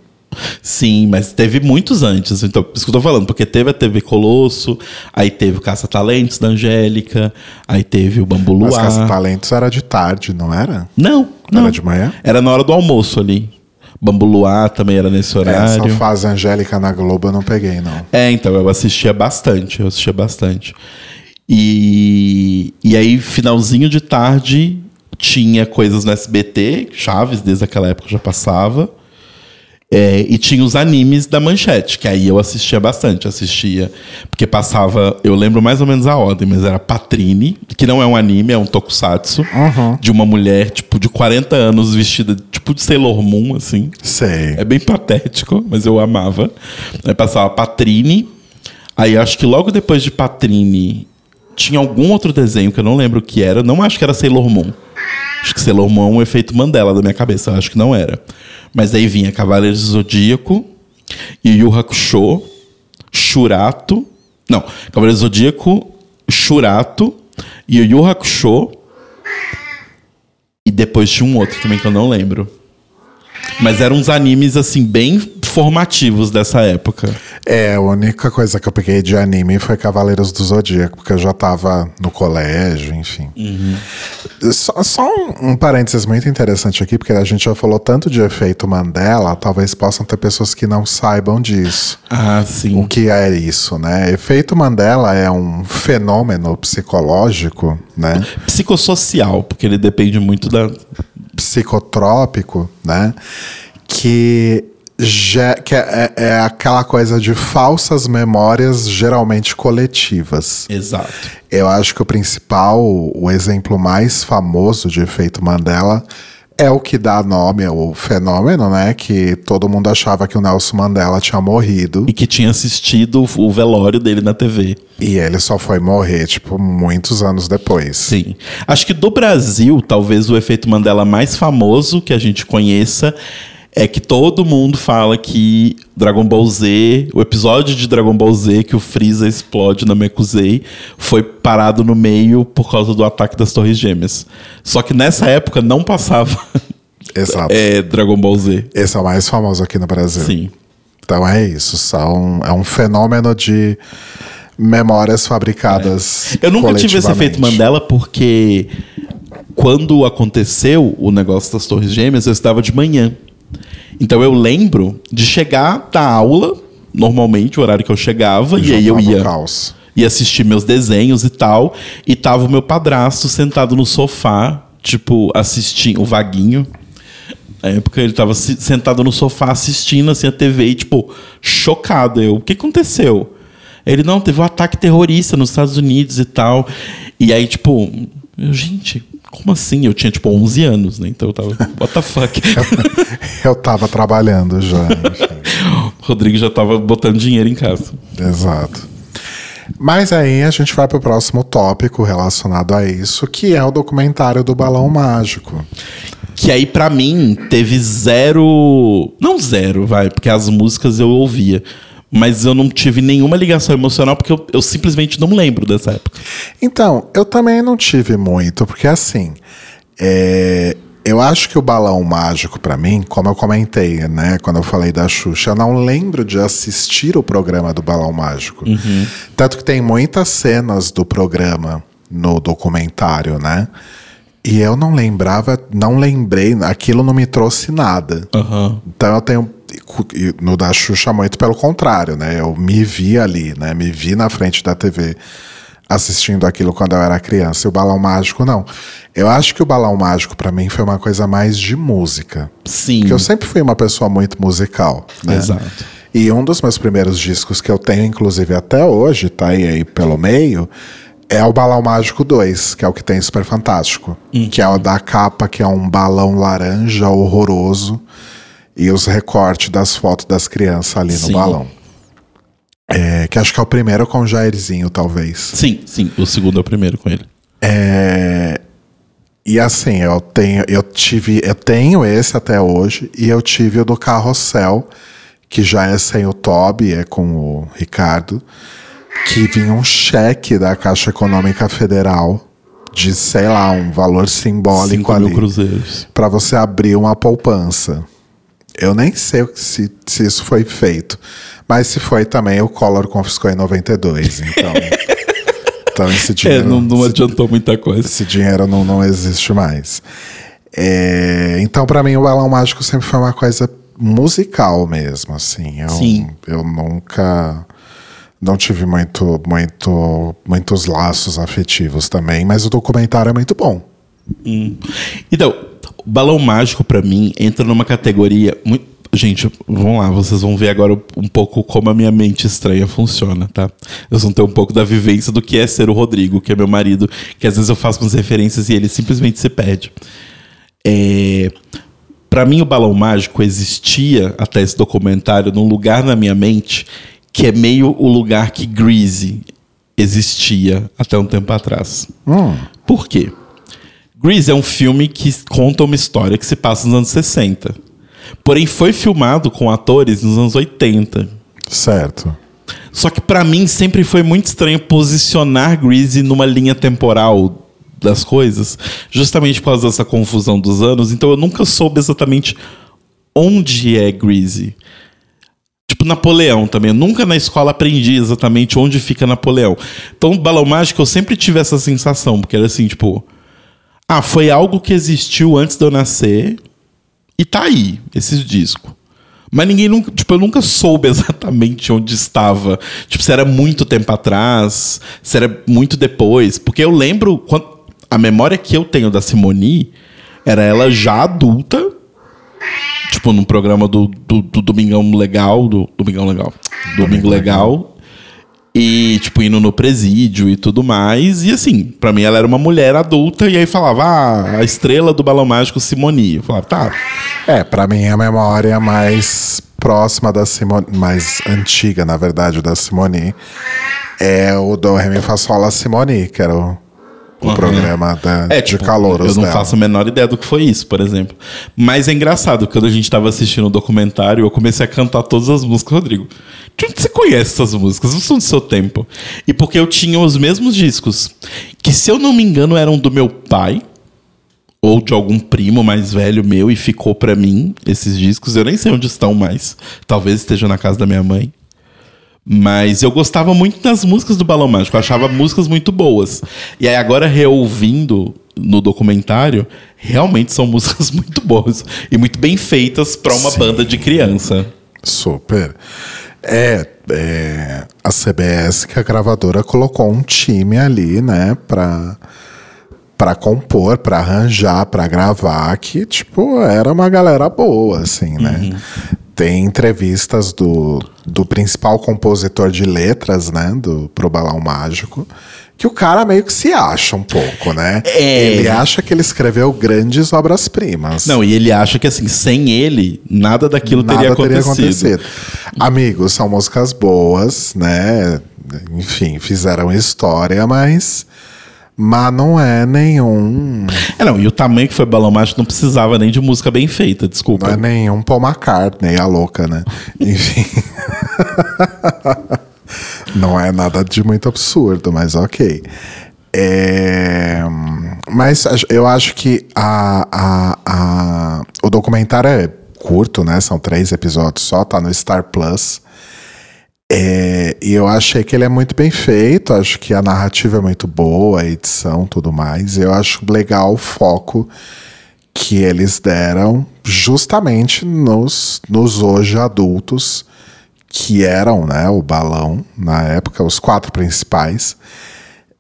Sim, mas teve muitos antes. Então, por isso que eu tô falando, porque teve a TV Colosso, aí teve o Caça Talentos da Angélica, aí teve o Bambu Mas Luar. Caça Talentos era de tarde, não era? Não, não. Era de manhã? Era na hora do almoço ali. Bambu Luar também era nesse Essa horário. fase Angélica na Globo eu não peguei, não. É, então, eu assistia bastante, eu assistia bastante. E, e aí, finalzinho de tarde, tinha coisas no SBT, Chaves, desde aquela época já passava. É, e tinha os animes da Manchete, que aí eu assistia bastante. Assistia, porque passava, eu lembro mais ou menos a ordem, mas era Patrine, que não é um anime, é um tokusatsu, de uma mulher, tipo, de 40 anos, vestida, tipo, de Sailor Moon, assim. Sei. É bem patético, mas eu amava. Aí passava Patrine. Aí acho que logo depois de Patrine tinha algum outro desenho que eu não lembro o que era. Não acho que era Sailor Moon. Acho que Sailor Moon é um efeito Mandela da minha cabeça. eu Acho que não era. Mas aí vinha Cavaleiros do Zodíaco, Yu Hakusho, Shurato. Não, Cavaleiros do Zodíaco, Shurato, Yu Yu Hakusho. E depois tinha um outro também que eu não lembro. Mas eram uns animes, assim, bem formativos dessa época. É, a única coisa que eu peguei de anime foi Cavaleiros do Zodíaco, porque eu já tava no colégio, enfim. Só, só um, um parênteses muito interessante aqui, porque a gente já falou tanto de efeito Mandela, talvez possam ter pessoas que não saibam disso. Ah, O sim. que é isso, né? Efeito Mandela é um fenômeno psicológico, né? Psicossocial, porque ele depende muito da. psicotrópico, né? Que, que é, é- é aquela coisa de falsas memórias geralmente coletivas. Exato. Eu acho que o principal, o exemplo mais famoso de efeito Mandela é o que dá nome ao fenômeno, né? Que todo mundo achava que o Nelson Mandela tinha morrido E que tinha assistido o velório dele na TV. e ele só foi morrer, tipo, muitos anos depois. Sim. Acho que do Brasil, talvez o efeito Mandela mais famoso que a gente conheça é que todo mundo fala que Dragon Ball Z, o episódio de Dragon Ball Z que o Freeza explode na Mekuzei, foi parado no meio por causa do ataque das Torres Gêmeas. Só que nessa época não passava Exato. é, Dragon Ball Z. Esse é o mais famoso aqui no Brasil. Sim. Então é isso, são, é um fenômeno de memórias fabricadas. Eu nunca tive esse efeito Mandela porque quando aconteceu o negócio das Torres Gêmeas, eu estava de manhã. Então eu lembro de chegar da aula, normalmente, o horário que eu chegava, e, Já aí eu ia, caos. ia assistir meus desenhos e tal, e tava o meu padrasto sentado no sofá, tipo, assistindo, o Vaguinho. Na época ele tava se- sentado no sofá assistindo assim a TV e, tipo, chocado. Eu, o que aconteceu? Ele, não, teve um ataque terrorista nos Estados Unidos e tal. E aí, tipo, gente, como assim? Eu tinha, tipo, 11 anos, né? Então eu tava, what the fuck? Eu tava trabalhando já. o Rodrigo já tava botando dinheiro em casa. Exato. Mas aí a gente vai pro próximo tópico relacionado a isso, que é o documentário do Balão Mágico. Que aí, pra mim, teve zero. Não zero, vai, porque as músicas eu ouvia. Mas eu não tive nenhuma ligação emocional porque eu, eu simplesmente não lembro dessa época. Então, eu também não tive muito, porque assim. é, eu acho que o balão mágico, pra mim, como eu comentei, né, quando eu falei da Xuxa, eu não lembro de assistir o programa do balão mágico. Tanto que tem muitas cenas do programa no documentário, né? E eu não lembrava, não lembrei, aquilo não me trouxe nada. Aham. Então eu tenho. E No da Xuxa, muito pelo contrário, né? Eu me vi ali, né? Me vi na frente da TV assistindo aquilo quando eu era criança. E o Balão Mágico, não. Eu acho que o Balão Mágico, pra mim, foi uma coisa mais de música. Sim. Porque eu sempre fui uma pessoa muito musical, né? Exato. E um dos meus primeiros discos que eu tenho, inclusive até hoje, tá aí, aí pelo meio, é o Balão Mágico 2, que é o que tem Super Fantástico. Que é o da capa, que é um balão laranja horroroso. E os recortes das fotos das crianças ali Sim. no balão. É, que acho que é o primeiro com o Jairzinho, talvez. Sim, sim. O segundo é o primeiro com ele. É, e assim, eu tenho, eu tive, eu tenho esse até hoje, e eu tive o do Carrossel, que já é sem o Toby, é com o Ricardo, que vinha um cheque da Caixa Econômica Federal de, sei lá, um valor simbólico 5 mil ali, cruzeiros. para você abrir uma poupança. Eu nem sei se, se isso foi feito, mas se foi também, o Collor confiscou em 92, então... então esse É, dinheiro... não, não esse- adiantou muita coisa. esse dinheiro não, não existe mais. É, então, pra mim, o balão mágico sempre foi uma coisa musical mesmo, assim. Eu, Sim. eu nunca não tive muito, muito, muitos laços afetivos também, mas o documentário é muito bom. Então, o balão mágico, pra mim, entra numa categoria. Muito... Gente, vamos lá, vocês vão ver agora um pouco como a minha mente estranha funciona, tá? Vocês vão ter um pouco da vivência do que é ser o Rodrigo, que é meu marido, que às vezes eu faço umas referências e ele simplesmente se perde. É... Para mim, o balão mágico existia até esse documentário num lugar na minha mente que é meio o lugar que Greasy existia até um tempo atrás. Por quê? Grease é um filme que conta uma história que se passa nos anos 60. Porém, foi filmado com atores nos anos 80. Certo. Só que pra mim sempre foi muito estranho posicionar Grease numa linha temporal das coisas, justamente por causa dessa confusão dos anos. Então eu nunca soube exatamente onde é Grease. Tipo Napoleão também. Eu nunca na escola aprendi exatamente onde fica Napoleão. Então, Balão Mágico, eu sempre tive essa sensação, porque era assim, tipo. Ah, foi algo que existiu antes de eu nascer e tá aí, esse disco. Mas ninguém nunca, tipo, eu nunca soube exatamente onde estava. Tipo, se era muito tempo atrás, se era muito depois. Porque eu lembro, quando, a memória que eu tenho da Simone era ela já adulta, tipo, num programa do, do, do Domingão Legal, do Domingão Legal, Domingo Legal, e, tipo, indo no presídio e tudo mais. E assim, pra mim ela era uma mulher adulta, e aí falava, ah, a estrela do balão mágico Simone. Eu falava, tá. É, pra mim a memória mais próxima da Simone, mais antiga, na verdade, da Simone, é o do Remy Fassola Simone, que era o, o programa da, É, de tipo, calouros Eu não dela. faço a menor ideia do que foi isso, por exemplo. Mas é engraçado, quando a gente tava assistindo o documentário, eu comecei a cantar todas as músicas. Rodrigo, de onde você conhece essas músicas? Não são do seu tempo. E porque eu tinha os mesmos discos, que se eu não me engano eram do meu pai, ou de algum primo mais velho meu, e ficou pra mim esses discos. Eu nem sei onde estão mais. Talvez esteja na casa da minha mãe. Mas eu gostava muito das músicas do Balão Mágico, eu achava músicas muito boas. E aí agora reouvindo no documentário, realmente são músicas muito boas e muito bem feitas para uma Sim. banda de criança. Super. É, é, a CBS, que a gravadora colocou um time ali, né, pra, pra compor, pra arranjar, pra gravar, que, tipo, era uma galera boa, assim, né? Tem entrevistas do, do principal compositor de letras, né, do, pro Balão Mágico, que o cara meio que se acha um pouco, né? É. Ele acha que ele escreveu grandes obras-primas. Não, e ele acha que assim, sem ele, nada daquilo teria acontecido. Amigos, são músicas boas, né? Enfim, fizeram história, mas. Mas não é nenhum. É, não, e o tamanho que foi Balão Mágico não precisava nem de música bem feita, desculpa. Não é nenhum Paul McCartney, a louca, né? Enfim. não é nada de muito absurdo, mas ok. É, mas eu acho que a, a, a, o documentário é curto, né? São três episódios só, tá no Star Plus. É, e eu achei que ele é muito bem feito, acho que a narrativa é muito boa, a edição tudo mais. Eu acho legal o foco que eles deram justamente nos, nos hoje adultos, que eram né, o balão na época, os quatro principais.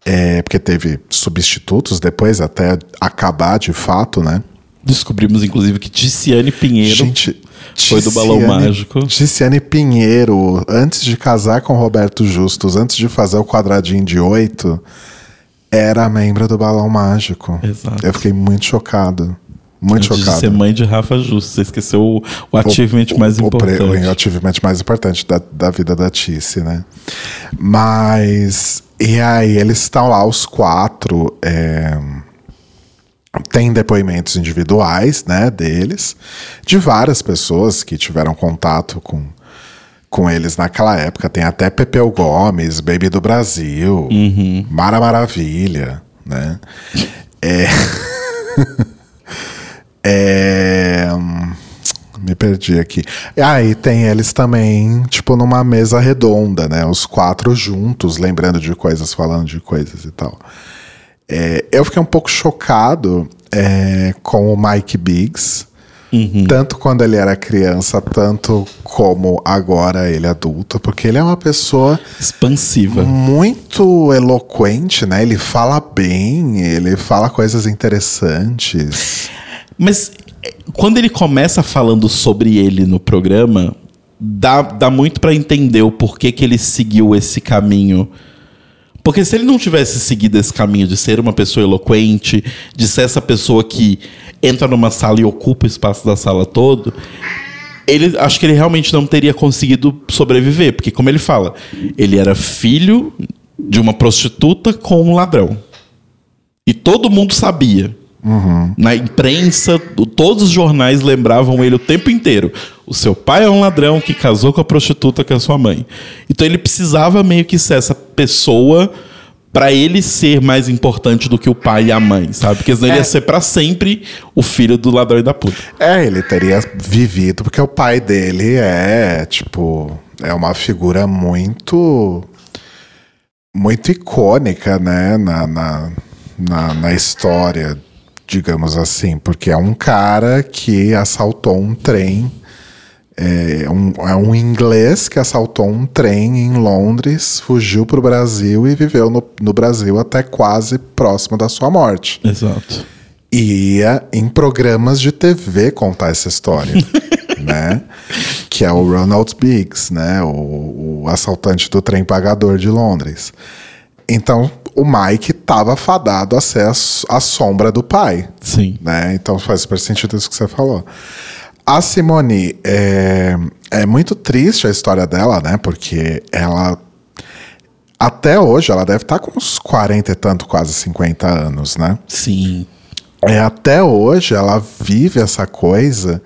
É, porque teve substitutos depois, até acabar de fato, né? Descobrimos, inclusive, que Ticiane Pinheiro Gente, foi do Balão Mágico. Ticiane Pinheiro, antes de casar com Roberto Justus, antes de fazer o quadradinho de oito, era membro do Balão Mágico. Exato. Eu fiquei muito chocado. Muito Antes chocado. de ser mãe de Rafa Justo. Você esqueceu o, o achievement mais o, importante. O, o achievement mais importante da, da vida da Tice, né? Mas. E aí, eles estão lá, os quatro. É, tem depoimentos individuais, né, deles, de várias pessoas que tiveram contato com, com eles naquela época. Tem até Pepeu Gomes, Baby do Brasil, Uhum. Mara Maravilha, né? É. é... Me perdi aqui. Aí tem eles também, tipo, numa mesa redonda, né? Os quatro juntos, lembrando de coisas, falando de coisas e tal. É, eu fiquei um pouco chocado é, com o Mike Biggs, tanto quando ele era criança, tanto como agora ele é adulto, porque ele é uma pessoa Expansiva. muito eloquente, né? Ele fala bem, ele fala coisas interessantes. Mas é, quando ele começa falando sobre ele no programa, dá, dá muito pra entender o porquê que ele seguiu esse caminho. Porque se ele não tivesse seguido esse caminho de ser uma pessoa eloquente, de ser essa pessoa que entra numa sala e ocupa o espaço da sala todo, ele acho que ele realmente não teria conseguido sobreviver, porque como ele fala, ele era filho de uma prostituta com um ladrão. E todo mundo sabia. Na imprensa, todos os jornais lembravam ele o tempo inteiro. O seu pai é um ladrão que casou com a prostituta que é a sua mãe. Então ele precisava meio que ser essa pessoa pra ele ser mais importante do que o pai e a mãe, sabe? Porque senão ele ia ser pra sempre o filho do ladrão e da puta. É, ele teria vivido, porque o pai dele é, tipo, é uma figura muito. muito icônica, né, na, na, na, na história, digamos assim, porque é um cara que assaltou um trem. É um, é um inglês que assaltou um trem em Londres, fugiu para o Brasil e viveu no, no Brasil até quase próximo da sua morte Exato. e ia em programas de TV contar essa história, né? Que é o Ronald Biggs, né? O, o assaltante do trem pagador de Londres. Então, o Mike estava fadado a ser a, a sombra do pai, Sim. né? Então faz super sentido isso que você falou. A Simone, é, é muito triste a história dela, né? Porque ela até hoje ela deve estar com uns 40 e tanto, quase 50 anos, né? Sim. É, até hoje ela vive essa coisa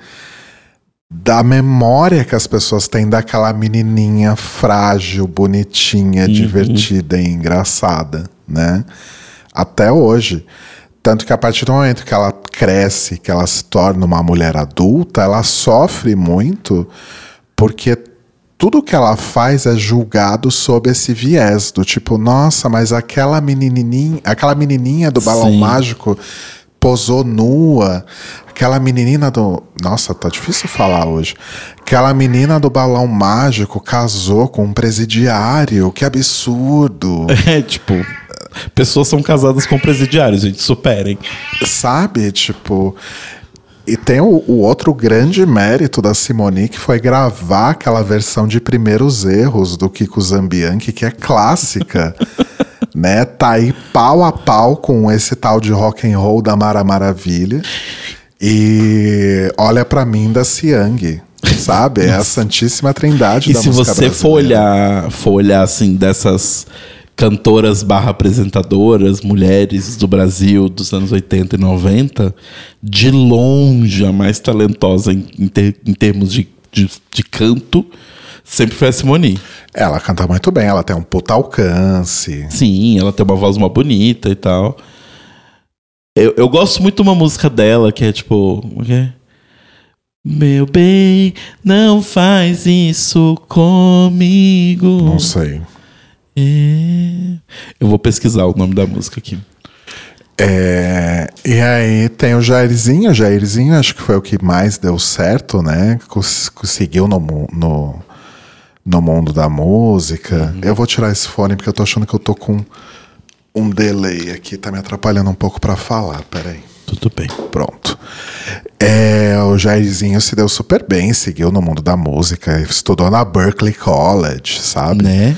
da memória que as pessoas têm daquela menininha frágil, bonitinha, divertida e engraçada, né? Até hoje. Tanto que a partir do momento que ela cresce, que ela se torna uma mulher adulta, ela sofre muito porque tudo que ela faz é julgado sob esse viés do tipo, nossa, mas aquela menininha, aquela menininha do balão Sim. mágico posou nua. Aquela menina do. Nossa, tá difícil falar hoje. Aquela menina do balão mágico casou com um presidiário. Que absurdo. É, tipo, pessoas são casadas com presidiários, gente, superem. Sabe? Tipo. E tem o, o outro grande mérito da Simone, que foi gravar aquela versão de primeiros erros do Kiko Zambianchi, que é clássica. né? Tá aí pau a pau com esse tal de rock and roll da Mara Maravilha. E olha pra mim da Siang, sabe? É a Santíssima Trindade E da se música você for olhar, for olhar assim dessas cantoras barra apresentadoras, mulheres do Brasil dos anos 80 e 90, de longe a mais talentosa em, em ter- em termos de, de, de canto, sempre foi a Simone. Ela canta muito bem, ela tem um puta alcance. Sim, ela tem uma voz mó bonita e tal. Eu, eu gosto muito de uma música dela que é tipo. Meu bem, não faz isso comigo. Não sei. É. Eu vou pesquisar o nome da música aqui. É, e aí tem o Jairzinho, o Jairzinho acho que foi o que mais deu certo, né? Cons- Conseguiu no, no, no mundo da música. Eu vou tirar esse fone porque eu tô achando que eu tô com um delay aqui, tá me atrapalhando um pouco pra falar, peraí. Tudo bem. Pronto. É, o Jairzinho se deu super bem, seguiu no mundo da música, estudou na Berklee College, sabe? Né?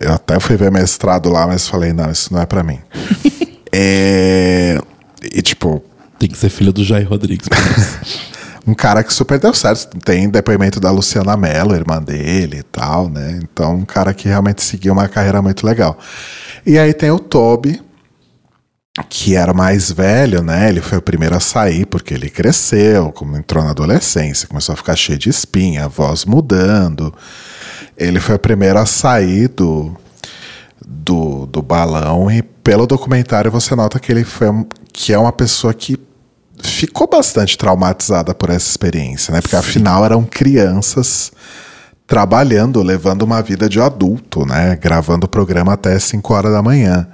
Eu até fui ver mestrado lá, mas falei, não, isso não é pra mim. é, e tipo, Tem que ser filha do Jair Rodrigues. um cara que super deu certo. Tem depoimento da Luciana Mello, irmã dele e tal, né? Então, um cara que realmente seguiu uma carreira muito legal. E aí tem o Toby, que era mais velho, né? Ele foi o primeiro a sair porque ele cresceu, como entrou na adolescência, começou a ficar cheio de espinha, a voz mudando. Ele foi o primeiro a sair do, do, do balão e pelo documentário você nota que ele foi que é uma pessoa que ficou bastante traumatizada por essa experiência, né? Porque afinal eram crianças trabalhando, levando uma vida de adulto, né? Gravando o programa até 5 horas da manhã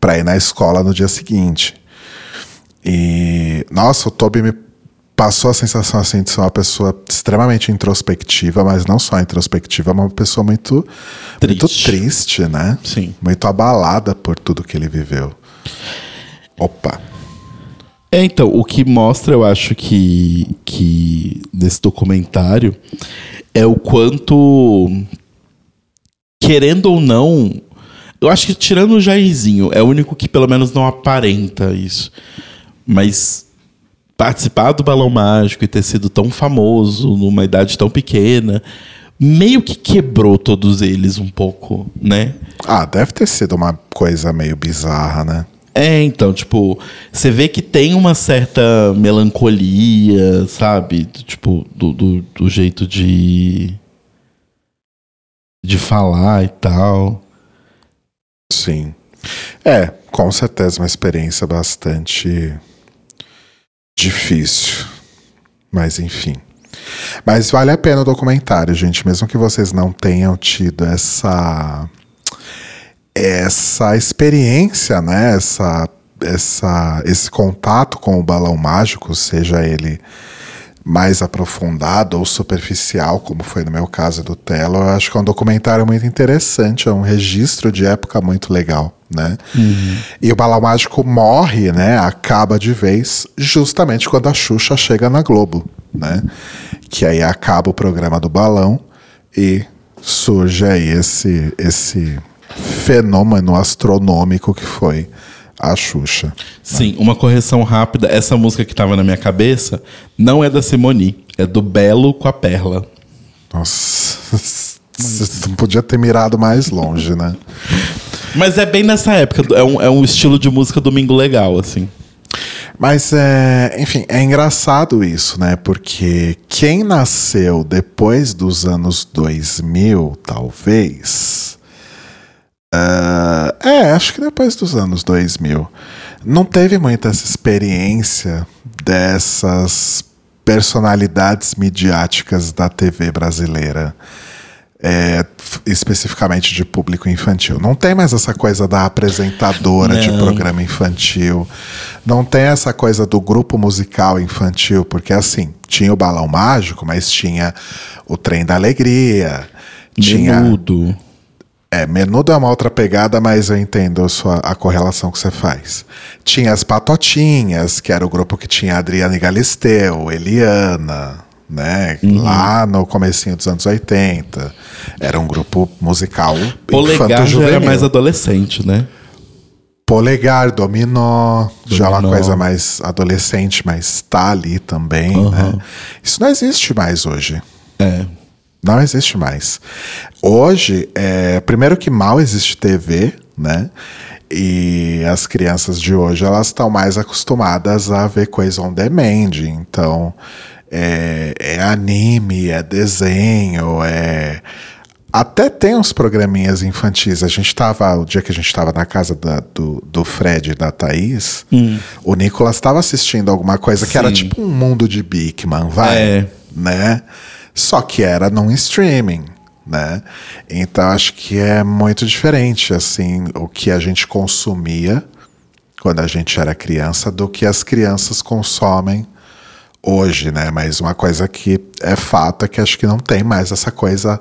para ir na escola no dia seguinte. E nossa, o Toby me passou a sensação assim de ser uma pessoa extremamente introspectiva, mas não só introspectiva, uma pessoa muito muito Triste. triste, né? Sim. Muito abalada por tudo que ele viveu. Opa. É, então, o que mostra, eu acho que, que nesse documentário é o quanto, querendo ou não, eu acho que tirando o Jairzinho, é o único que pelo menos não aparenta isso. Mas participar do Balão Mágico e ter sido tão famoso numa idade tão pequena, meio que quebrou todos eles um pouco, né? Ah, deve ter sido uma coisa meio bizarra, né? É, então, tipo, você vê que tem uma certa melancolia, sabe? Tipo, do, do, do jeito de. de falar e tal. Sim. É, com certeza uma experiência bastante difícil. Mas enfim. Mas vale a pena o documentário, gente, mesmo que vocês não tenham tido essa essa experiência, né? Essa, essa, esse contato com o balão mágico, seja ele mais aprofundado ou superficial, como foi no meu caso do Telo, eu acho que é um documentário muito interessante, é um registro de época muito legal, né? E o Balão Mágico morre, né? Acaba de vez, justamente quando a Xuxa chega na Globo, né? Que aí acaba o programa do balão e surge aí esse, esse fenômeno astronômico que foi a Xuxa. Sim, uma correção rápida. Essa música que tava na minha cabeça não é da Simone, é do Belo com a Perla. Nossa, você não podia ter mirado mais longe, né? Mas é bem nessa época, é um, é um estilo de música domingo legal, assim. Mas, é, enfim, é engraçado isso, né? Porque quem nasceu depois dos anos 2000, talvez. ah, é, acho que depois dos anos 2000. Não teve muita essa experiência dessas personalidades midiáticas da TV brasileira. É, especificamente de público infantil. Não tem mais essa coisa da apresentadora de Não. programa infantil. Não tem essa coisa do grupo musical infantil, porque assim, tinha o Balão Mágico, mas tinha o Trem da Alegria. Tinha. Menudo. É, menudo é uma outra pegada, mas eu entendo a, sua, a correlação que você faz. Tinha as Patotinhas, que era o grupo que tinha a Adriane Galisteu, Eliana, né? Uhum. Lá no comecinho dos anos 80. Era um grupo musical Polegar já era mais adolescente, né? Polegar, dominó, já é uma Dominó. coisa mais adolescente, mas tá ali também, né? Isso não existe mais hoje. É. Não existe mais. Hoje, é, primeiro que mal existe TV, né? E as crianças de hoje, elas estão mais acostumadas a ver coisa on demand. Então, é, é anime, é desenho, é... Até tem uns programinhas infantis. A gente tava, o dia que a gente tava na casa da- do, do Fred e da Thaís, o Nicolas estava assistindo alguma coisa que era Sim. tipo um mundo de Bigman, vai? É. né? Só que era num streaming, né? Então acho que é muito diferente assim o que a gente consumia quando a gente era criança do que as crianças consomem hoje, né? Mas uma coisa que é fato é que acho que não tem mais essa coisa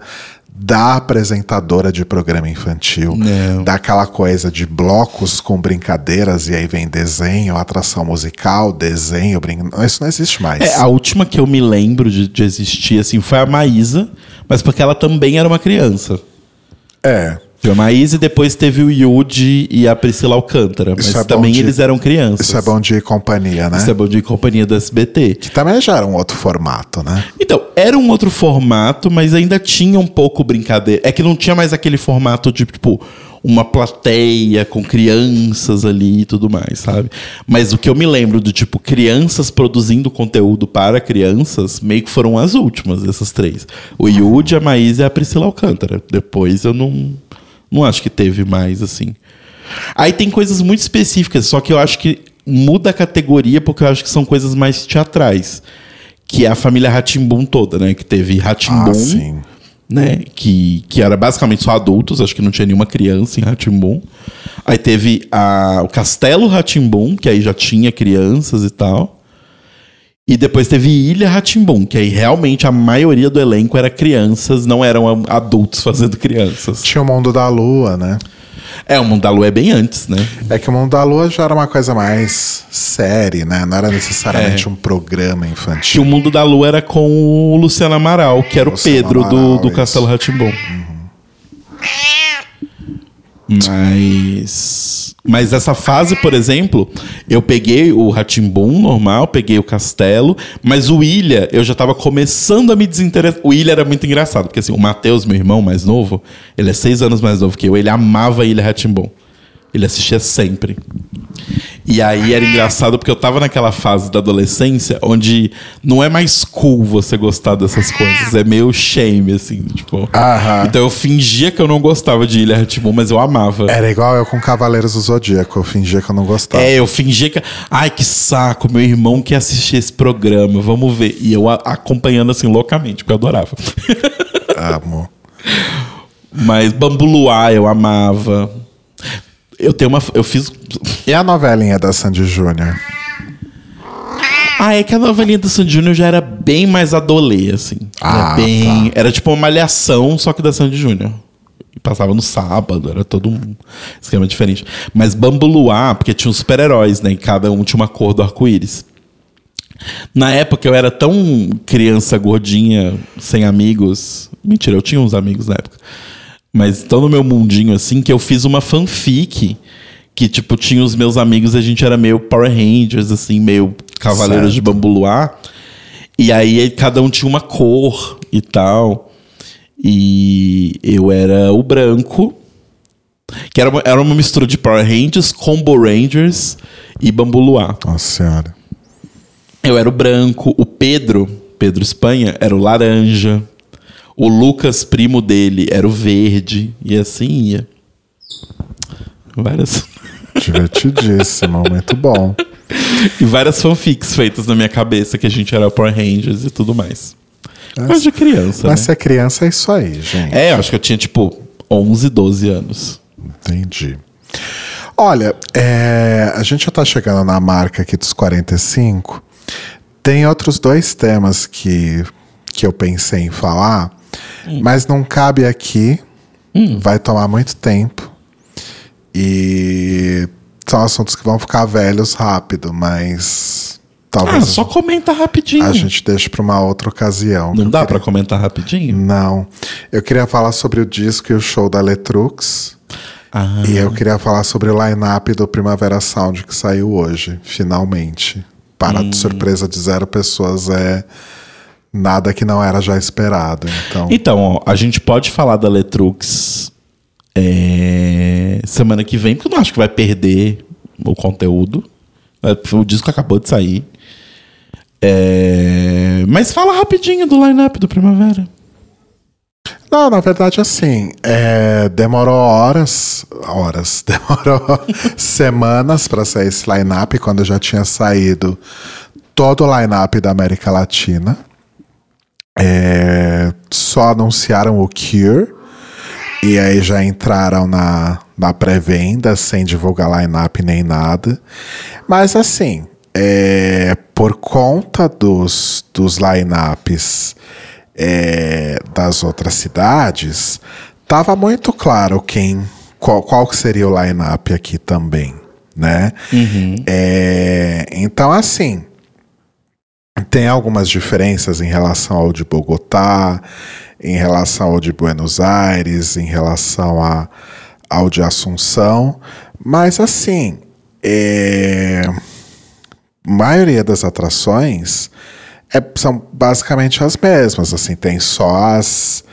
da apresentadora de programa infantil, Não. daquela coisa de blocos com brincadeiras e aí vem desenho, atração musical, desenho, brin... isso não existe mais. É, a última que eu me lembro de, de existir, assim, foi a Maísa, mas porque ela também era uma criança. é. Foi a Maísa e depois teve o Yudi e a Priscila Alcântara. Mas é também de- eles eram crianças. Isso é bom de companhia, né? Isso é bom de companhia do SBT. Que também já era um outro formato, né? Então, era um outro formato, mas ainda tinha um pouco brincadeira. É que não tinha mais aquele formato de, tipo, uma plateia com crianças ali e tudo mais, sabe? Mas o que eu me lembro do tipo, crianças produzindo conteúdo para crianças, meio que foram as últimas, essas três. O Yudi, a Maísa e a Priscila Alcântara. Depois eu não, não acho que teve mais, assim. Aí tem coisas muito específicas, só que eu acho que muda a categoria porque eu acho que são coisas mais teatrais. Que é a família Ratimbum toda, né? Que teve Ratimbum, Ah, sim. né? Que, que era basicamente só adultos, acho que não tinha nenhuma criança em Ratimbum. Aí teve a, o Castelo Ratimbum, que aí já tinha crianças e tal. E depois teve Ilha Ratimbum, que aí realmente a maioria do elenco era crianças, não eram adultos fazendo crianças. Tinha o Mundo da Lua, né? É, o Mundo da Lua é bem antes, né? É que o Mundo da Lua já era uma coisa mais série, né? Não era necessariamente um programa Que infantil. o Mundo da Lua era com o Luciano Amaral, que era o Pedro Amaral, do, do. Castelo Ratimbum. Mas. Mas essa fase, por exemplo, eu peguei o Ratimbum normal, peguei o Castelo, mas o Ilha, eu já tava começando a me desinteressar. O Ilha era muito engraçado, porque assim, o Matheus, meu irmão mais novo, ele é seis anos mais novo que eu, ele amava Ilha Ratimbum. Ele assistia sempre. E aí era engraçado porque eu tava naquela fase da adolescência onde não é mais cool você gostar dessas coisas, é meio shame, assim, tipo. Aham. Então eu fingia que eu não gostava de Ilha Timon, mas eu amava. Era igual eu com Cavaleiros do Zodíaco. Eu fingia que eu não gostava. É, eu fingia que. Ai, que saco, meu irmão quer assistir esse programa, vamos ver. E eu acompanhando assim loucamente, porque eu adorava. Amo. Mas Bambu Luar eu amava. Eu tenho uma. Eu fiz. E a novelinha da Sandy Júnior? Ah, é que a novelinha do Sandy Júnior já era bem mais adolê, assim. Ah, era bem. Era tipo uma malhação, só que da Sandy Júnior. E Passava no sábado, era todo um esquema diferente. Mas Bambu Luar, porque tinha os super-heróis, né? E cada um tinha uma cor do arco-íris. Na época eu era tão criança gordinha, sem amigos. Mentira, eu tinha uns amigos na época. Mas tão no meu mundinho assim que eu fiz uma fanfic que, tipo, tinha os meus amigos e a gente era meio Power Rangers, assim, meio Cavaleiros de Certo. Bambu Luar. E aí cada um tinha uma cor e tal. E eu era o branco, que era uma, era uma mistura de Power Rangers, Combo Rangers e Bambu Luar. Nossa senhora. Eu era o branco, o Pedro, Pedro Espanha, era o laranja. O Lucas, primo dele, era o verde. E assim ia. Várias. Divertidíssimo, muito bom. E várias fanfics feitas na minha cabeça que a gente era Power Rangers e tudo mais. Coisa de criança, Mas né? se é criança, é isso aí, gente. É, eu acho que eu tinha tipo 11, 12 anos. Entendi. Olha, é, a gente já tá chegando na marca aqui dos 45. Tem outros dois temas que, que eu pensei em falar, mas não cabe aqui. Vai tomar muito tempo. E são assuntos que vão ficar velhos rápido, mas talvez Ah, só comenta rapidinho. a gente deixe para uma outra ocasião. Não dá queria- pra comentar rapidinho? Não. Eu queria falar sobre o disco e o show da Letrux. Ah, E eu queria falar sobre o line-up do Primavera Sound que saiu hoje, finalmente. Para Hum. surpresa de zero pessoas, é nada que não era já esperado. Então, Então, ó, a gente pode falar da Letrux é, semana que vem, porque eu não acho que vai perder o conteúdo. É, O disco acabou de sair. É, mas fala rapidinho do line-up do Primavera. não, na verdade, assim, é, demorou horas, horas, demorou semanas para sair esse line-up, quando já tinha saído todo o line-up da América Latina. É, só anunciaram o Cure. E aí já entraram na, na pré-venda sem divulgar line-up nem nada. Mas assim, é, por conta dos, dos line-ups é, das outras cidades, tava muito claro quem qual, qual seria o line-up aqui também, né? É, então assim, tem algumas diferenças em relação ao de Bogotá, em relação ao de Buenos Aires, em relação a, ao de Assunção, mas assim, é, maioria das atrações é- são basicamente as mesmas, assim, tem só as,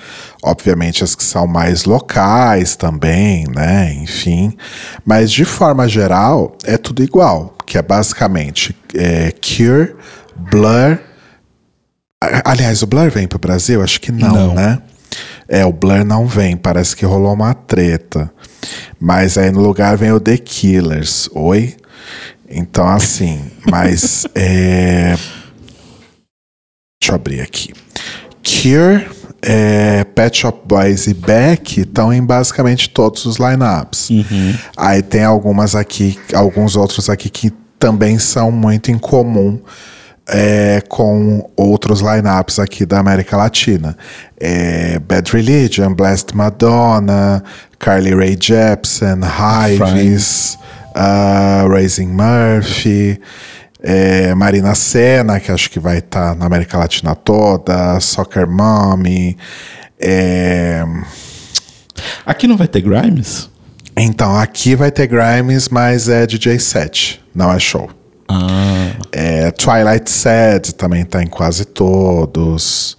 obviamente as que são mais locais também, né, enfim, mas de forma geral é tudo igual, que é basicamente é, Cure, Blur, aliás, o Blur vem pro Brasil? Acho que não, Não. né? É, o Blur não vem, parece que rolou uma treta. Mas aí no lugar vem o The Killers. Oi? Então, assim, mas é. Deixa eu abrir aqui. Cure, é, Pet Shop Boys e Beck estão em basicamente todos os lineups. Aí tem algumas aqui, alguns outros aqui que também são muito em comum é, com outros lineups aqui da América Latina. É, Bad Religion, Blessed Madonna, Carly Rae Jepsen, Hives, uh, Raising Murphy, é, Marina Senna, que acho que vai estar na América Latina toda, Soccer Mommy. é, Aqui não vai ter Grimes? Então, aqui vai ter Grimes, mas é DJ set, não é show. Ah, É, Twilight Sad também tá em quase todos.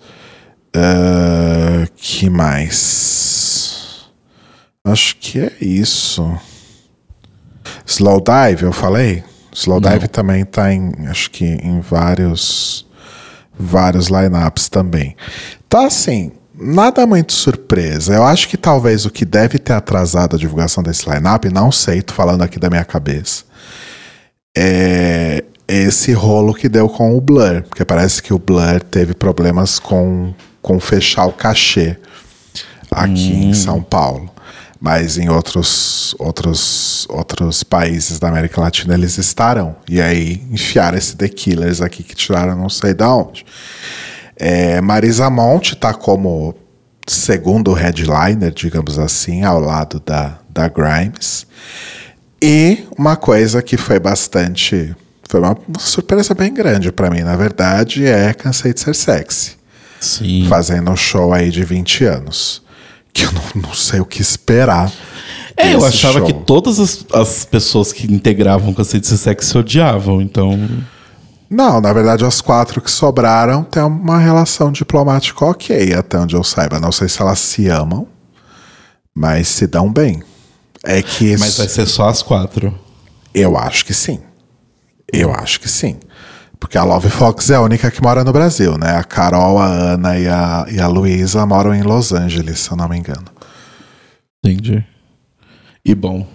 Ah, que mais? Acho que é isso. Slow Dive, eu falei? Slow Dive também tá em, acho que em vários vários lineups também. Então assim, nada muito surpresa. Eu acho que talvez o que deve ter atrasado a divulgação desse lineup, não sei, tô falando aqui da minha cabeça é esse rolo que deu com o Blur, porque parece que o Blur teve problemas com, com fechar o cachê aqui em São Paulo. Mas em outros, outros, outros países da América Latina eles estarão. E aí enfiaram esse The Killers aqui que tiraram não sei da onde. É, Marisa Monte tá como segundo headliner, digamos assim, ao lado da, da Grimes. E uma coisa que foi bastante. Foi uma, surpresa bem grande pra mim, na verdade, é Cansei de Ser Sexy. sim. Fazendo um show aí de 20 anos. Que eu não, não sei o que esperar. É, eu achava show. que todas as, as pessoas que integravam Conceito de Sexo se odiavam, então. Não, na verdade, as quatro que sobraram têm uma relação diplomática ok, até onde eu saiba. Não sei se elas se amam, mas se dão bem. É que. Mas vai ser só as quatro. Eu acho que sim. Eu acho que sim. Porque a Love Fox é a única que mora no Brasil, né? A Carol, a Ana e a, e a Luísa moram em Los Angeles, se eu não me engano. Entendi. E bom,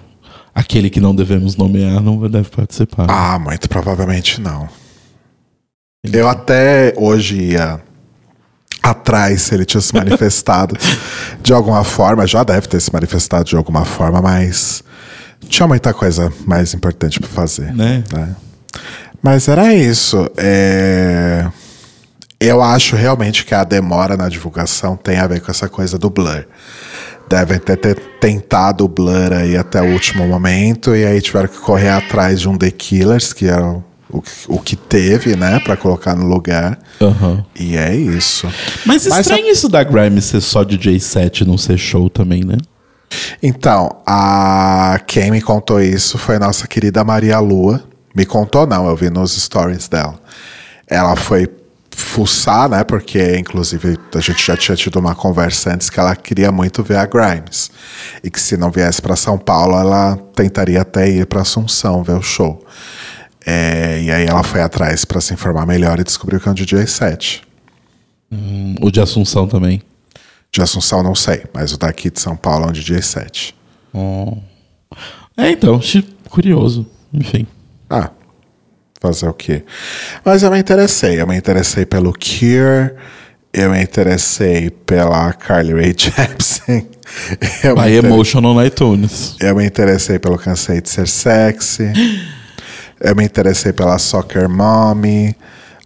aquele que não devemos nomear não deve participar. Ah, muito provavelmente não. Eu até hoje ia atrás se ele tinha se manifestado de alguma forma. Já deve ter se manifestado de alguma forma, mas tinha muita coisa mais importante para fazer. Né? né? Mas era isso. É, Eu acho realmente que a demora na divulgação tem a ver com essa coisa do blur. Devem ter, ter tentado o blur aí até o último momento e aí tiveram que correr atrás de um The Killers, que era o o, que- o que teve, né, pra colocar no lugar. Aham. E é isso. Mas Mas estranho isso da Grimes ser só DJ set e não ser show também, né? Então, a quem me contou isso foi a nossa querida Maria Lua. Me contou, não, eu vi nos stories dela. Ela foi fuçar, né? Porque, inclusive, a gente já tinha tido uma conversa antes que ela queria muito ver a Grimes. E que se não viesse para São Paulo, ela tentaria até ir para Assunção ver o show. É, e aí ela foi atrás para se informar melhor e descobriu que é um DJ set. Hum, O de Assunção também. De Assunção, não sei, mas o daqui de São Paulo é um DJ set. É, então, curioso. Enfim. Ah, fazer o quê? Mas eu me interessei. Eu me interessei pelo Cure. Eu me interessei pela Carly Rae Jepsen. Eu By Emotional no iTunes. eu me interessei pelo Cansei de Ser Sexy. Eu me interessei pela Soccer Mommy.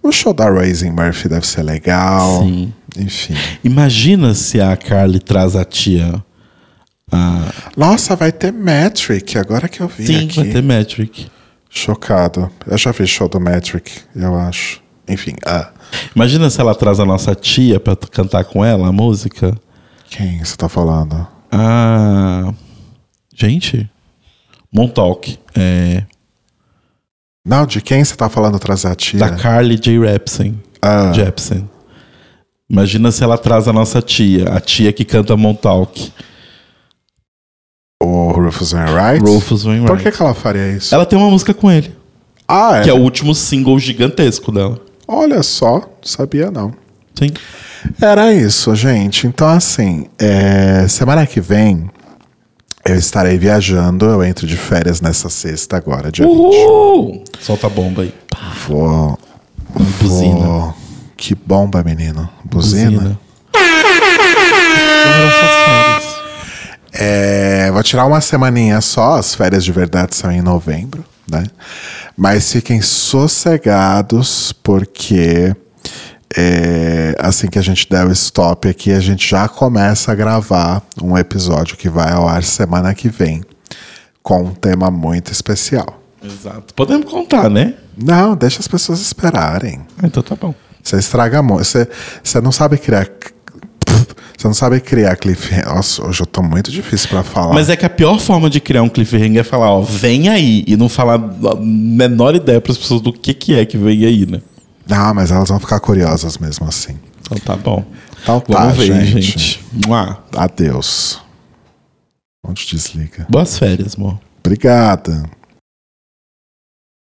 O show da Raising Murphy deve ser legal. Sim. Enfim. Imagina se a Carly traz a tia. A... Nossa, vai ter Metric, agora que eu vi Sim, aqui. vai ter Metric. Chocado. Eu já vi show do Metric, eu acho. Enfim, ah. Imagina se ela traz a nossa tia pra cantar com ela a música. Quem você tá falando? Ah. Gente. Montauk. É, Não, de quem você tá falando trazer a tia? da Carly J. Repsen. Ah. Jepsen. Imagina se ela traz a nossa tia, a tia que canta Montauk. O Rufus Wainwright? Rufus Wainwright. Por que, que ela faria isso? Ela tem uma música com ele, Ah, é? que é o último single gigantesco dela. Olha só, sabia não. Sim. Era isso, gente. Então, assim, é, semana que vem eu estarei viajando. Eu entro de férias nessa sexta agora, dia 20. Uhul! Solta a bomba aí. Vou. Buzina. vou- Que bomba, menino. Buzina. Férias? É, vou tirar uma semaninha só, as férias de verdade são em novembro, né? Mas fiquem sossegados, porque é, assim que a gente der o stop aqui, a gente já começa a gravar um episódio que vai ao ar semana que vem, com um tema muito especial. Exato. Podemos contar, né? Não, deixa as pessoas esperarem. Ah, então tá bom. Você estraga muito. Você, você não sabe criar. Você não sabe criar cliffhanger. Nossa, hoje eu tô muito difícil pra falar. Mas é que a pior forma de criar um cliffhanger é falar, ó, vem aí, e não falar a menor ideia para as pessoas do que, que é que vem aí, né? Não, mas elas vão ficar curiosas mesmo assim. Então tá bom. Então tá, Vamos ver, gente. gente. Mua. Adeus. Onde desliga? Boas férias, amor. Obrigada.